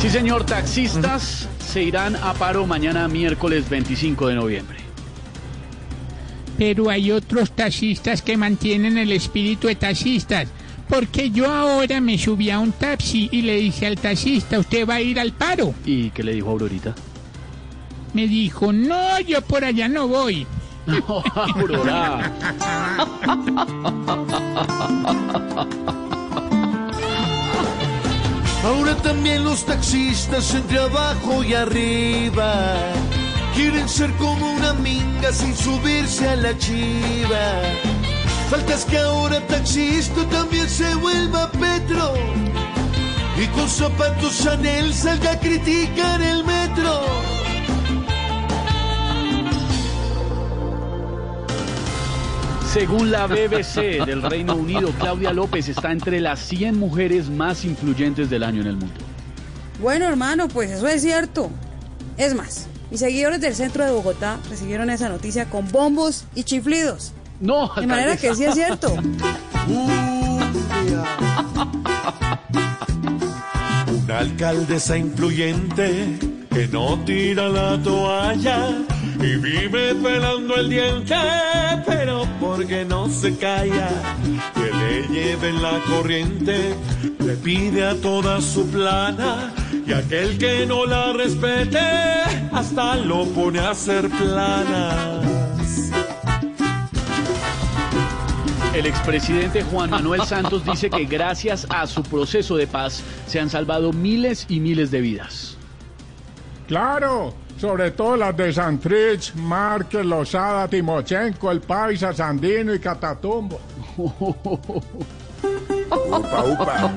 Sí, señor, taxistas se irán a paro mañana miércoles 25 de noviembre. Pero hay otros taxistas que mantienen el espíritu de taxistas. Porque yo ahora me subí a un taxi y le dije al taxista, usted va a ir al paro. ¿Y qué le dijo Aurorita? Me dijo, no, yo por allá no voy. No, Aurora. Ahora también los taxistas entre abajo y arriba quieren ser como una minga sin subirse a la chiva. Faltas que ahora taxista también se vuelva Petro y con zapatos Chanel salga a criticar el metro. Según la BBC del Reino Unido, Claudia López está entre las 100 mujeres más influyentes del año en el mundo. Bueno, hermano, pues eso es cierto. Es más, mis seguidores del centro de Bogotá recibieron esa noticia con bombos y chiflidos. No, De manera que sí es cierto. Una alcaldesa influyente que no tira la toalla y vive pelando el diente, pero porque no se calla, que le lleven la corriente, le pide a toda su plana y aquel que no la respete hasta lo pone a hacer planas. El expresidente Juan Manuel Santos dice que gracias a su proceso de paz se han salvado miles y miles de vidas. Claro, sobre todo las de Santrich, Márquez, Lozada, Timochenko, El Paisa, Sandino y Catatumbo. Upa, upa.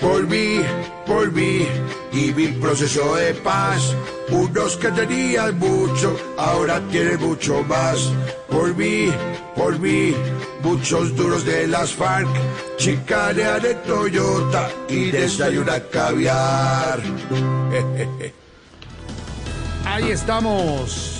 Volví, volví y vi proceso de paz. Unos que tenían mucho, ahora tienen mucho más. Volví, volví, muchos duros de las FARC. Chicanean en Toyota y desayunan caviar. Ahí estamos,